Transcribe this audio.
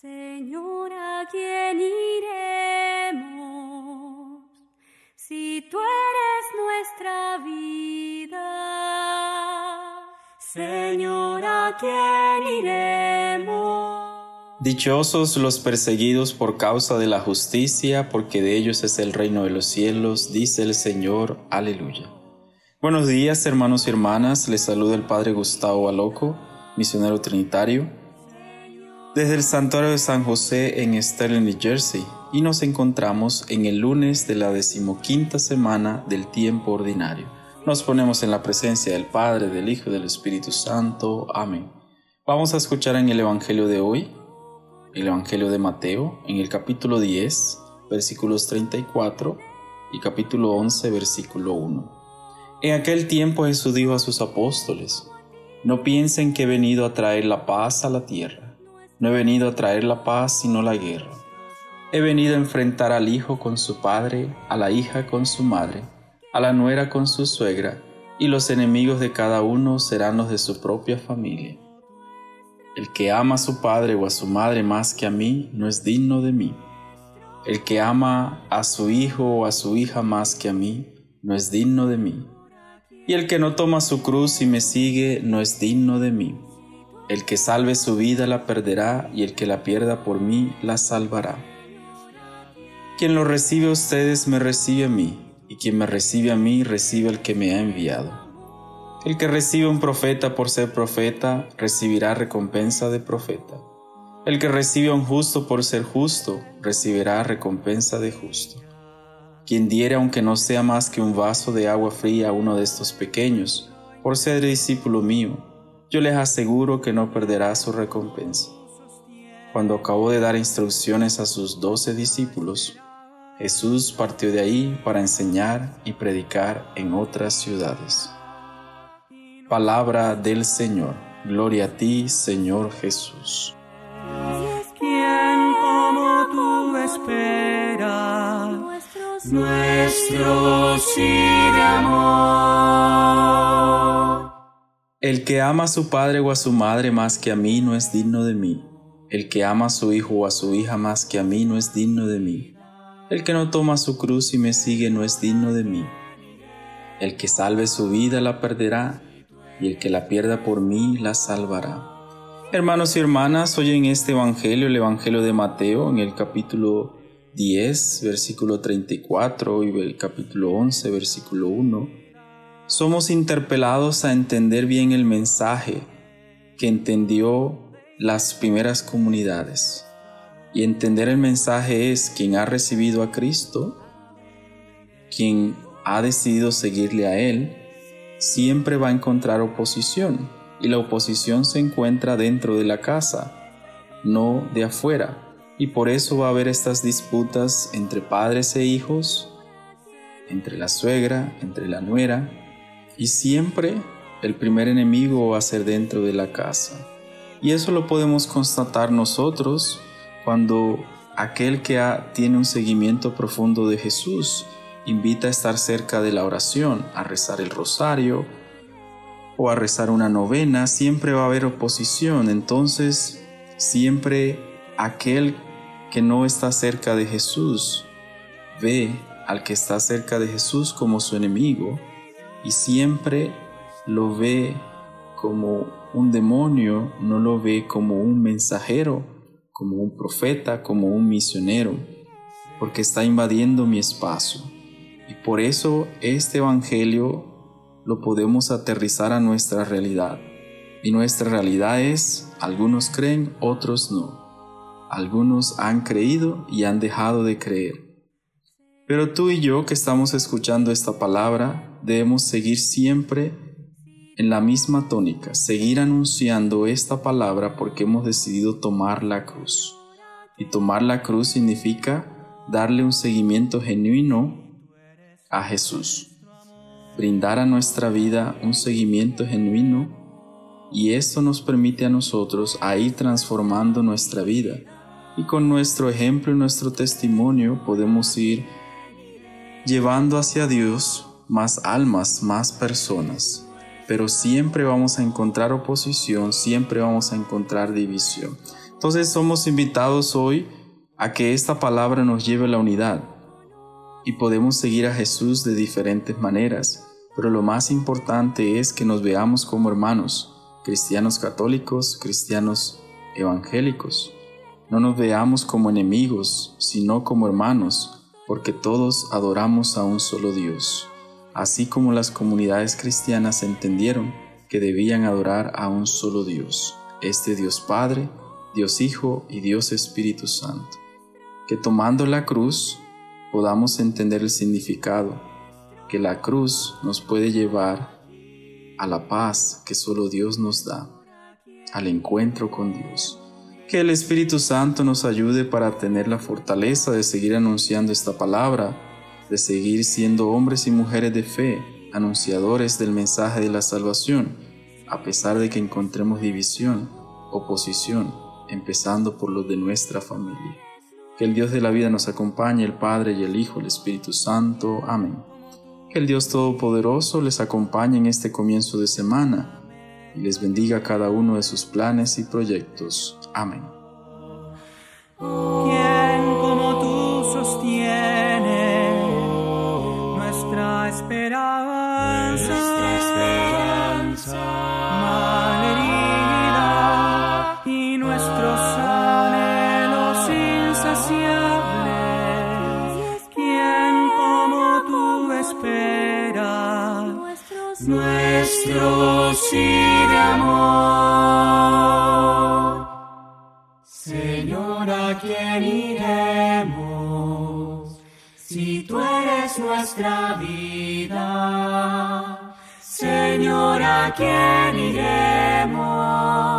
Señor, ¿a quién iremos si tú eres nuestra vida? Señor, ¿a quién iremos? Dichosos los perseguidos por causa de la justicia, porque de ellos es el reino de los cielos, dice el Señor. Aleluya. Buenos días, hermanos y hermanas. Les saluda el Padre Gustavo Aloco, misionero trinitario, desde el Santuario de San José en Sterling, New Jersey, y nos encontramos en el lunes de la decimoquinta semana del tiempo ordinario. Nos ponemos en la presencia del Padre, del Hijo y del Espíritu Santo. Amén. Vamos a escuchar en el Evangelio de hoy el Evangelio de Mateo en el capítulo 10, versículos 34 y capítulo 11, versículo 1. En aquel tiempo Jesús dijo a sus apóstoles, No piensen que he venido a traer la paz a la tierra. No he venido a traer la paz sino la guerra. He venido a enfrentar al hijo con su padre, a la hija con su madre, a la nuera con su suegra, y los enemigos de cada uno serán los de su propia familia. El que ama a su padre o a su madre más que a mí no es digno de mí. El que ama a su hijo o a su hija más que a mí no es digno de mí. Y el que no toma su cruz y me sigue no es digno de mí. El que salve su vida la perderá y el que la pierda por mí la salvará. Quien lo recibe a ustedes me recibe a mí, y quien me recibe a mí recibe al que me ha enviado. El que recibe un profeta por ser profeta, recibirá recompensa de profeta. El que recibe a un justo por ser justo, recibirá recompensa de justo. Quien diere aunque no sea más que un vaso de agua fría a uno de estos pequeños, por ser discípulo mío, yo les aseguro que no perderá su recompensa. Cuando acabó de dar instrucciones a sus doce discípulos, Jesús partió de ahí para enseñar y predicar en otras ciudades. Palabra del Señor. Gloria a ti, Señor Jesús. ¿Quién como tú de amor? El que ama a su padre o a su madre más que a mí no es digno de mí. El que ama a su hijo o a su hija más que a mí no es digno de mí. El que no toma su cruz y me sigue no es digno de mí. El que salve su vida la perderá y el que la pierda por mí la salvará. Hermanos y hermanas, hoy en este Evangelio, el Evangelio de Mateo, en el capítulo 10, versículo 34 y el capítulo 11, versículo 1, somos interpelados a entender bien el mensaje que entendió las primeras comunidades. Y entender el mensaje es quien ha recibido a Cristo, quien ha decidido seguirle a Él, siempre va a encontrar oposición y la oposición se encuentra dentro de la casa, no de afuera. Y por eso va a haber estas disputas entre padres e hijos, entre la suegra, entre la nuera, y siempre el primer enemigo va a ser dentro de la casa. Y eso lo podemos constatar nosotros cuando aquel que tiene un seguimiento profundo de Jesús invita a estar cerca de la oración, a rezar el rosario o a rezar una novena, siempre va a haber oposición. Entonces, siempre aquel que no está cerca de Jesús ve al que está cerca de Jesús como su enemigo y siempre lo ve como un demonio, no lo ve como un mensajero, como un profeta, como un misionero, porque está invadiendo mi espacio. Y por eso este Evangelio lo podemos aterrizar a nuestra realidad. Y nuestra realidad es, algunos creen, otros no. Algunos han creído y han dejado de creer. Pero tú y yo que estamos escuchando esta palabra, debemos seguir siempre en la misma tónica, seguir anunciando esta palabra porque hemos decidido tomar la cruz. Y tomar la cruz significa darle un seguimiento genuino a Jesús, brindar a nuestra vida un seguimiento genuino y esto nos permite a nosotros a ir transformando nuestra vida y con nuestro ejemplo y nuestro testimonio podemos ir llevando hacia Dios más almas, más personas. Pero siempre vamos a encontrar oposición, siempre vamos a encontrar división. Entonces somos invitados hoy a que esta palabra nos lleve a la unidad y podemos seguir a Jesús de diferentes maneras, pero lo más importante es que nos veamos como hermanos, cristianos católicos, cristianos evangélicos. No nos veamos como enemigos, sino como hermanos, porque todos adoramos a un solo Dios, así como las comunidades cristianas entendieron que debían adorar a un solo Dios, este Dios Padre, Dios Hijo y Dios Espíritu Santo. Que tomando la cruz podamos entender el significado, que la cruz nos puede llevar a la paz que solo Dios nos da, al encuentro con Dios. Que el Espíritu Santo nos ayude para tener la fortaleza de seguir anunciando esta palabra, de seguir siendo hombres y mujeres de fe, anunciadores del mensaje de la salvación, a pesar de que encontremos división, oposición, empezando por los de nuestra familia. Que el Dios de la vida nos acompañe, el Padre y el Hijo, el Espíritu Santo. Amén. Que el Dios Todopoderoso les acompañe en este comienzo de semana y les bendiga cada uno de sus planes y proyectos. Amén. ¿Quién como tú sostiene nuestra esperanza? Nuestro sí de amor? Señor, ¿a quién iremos si tú eres nuestra vida? Señor, ¿a quién iremos?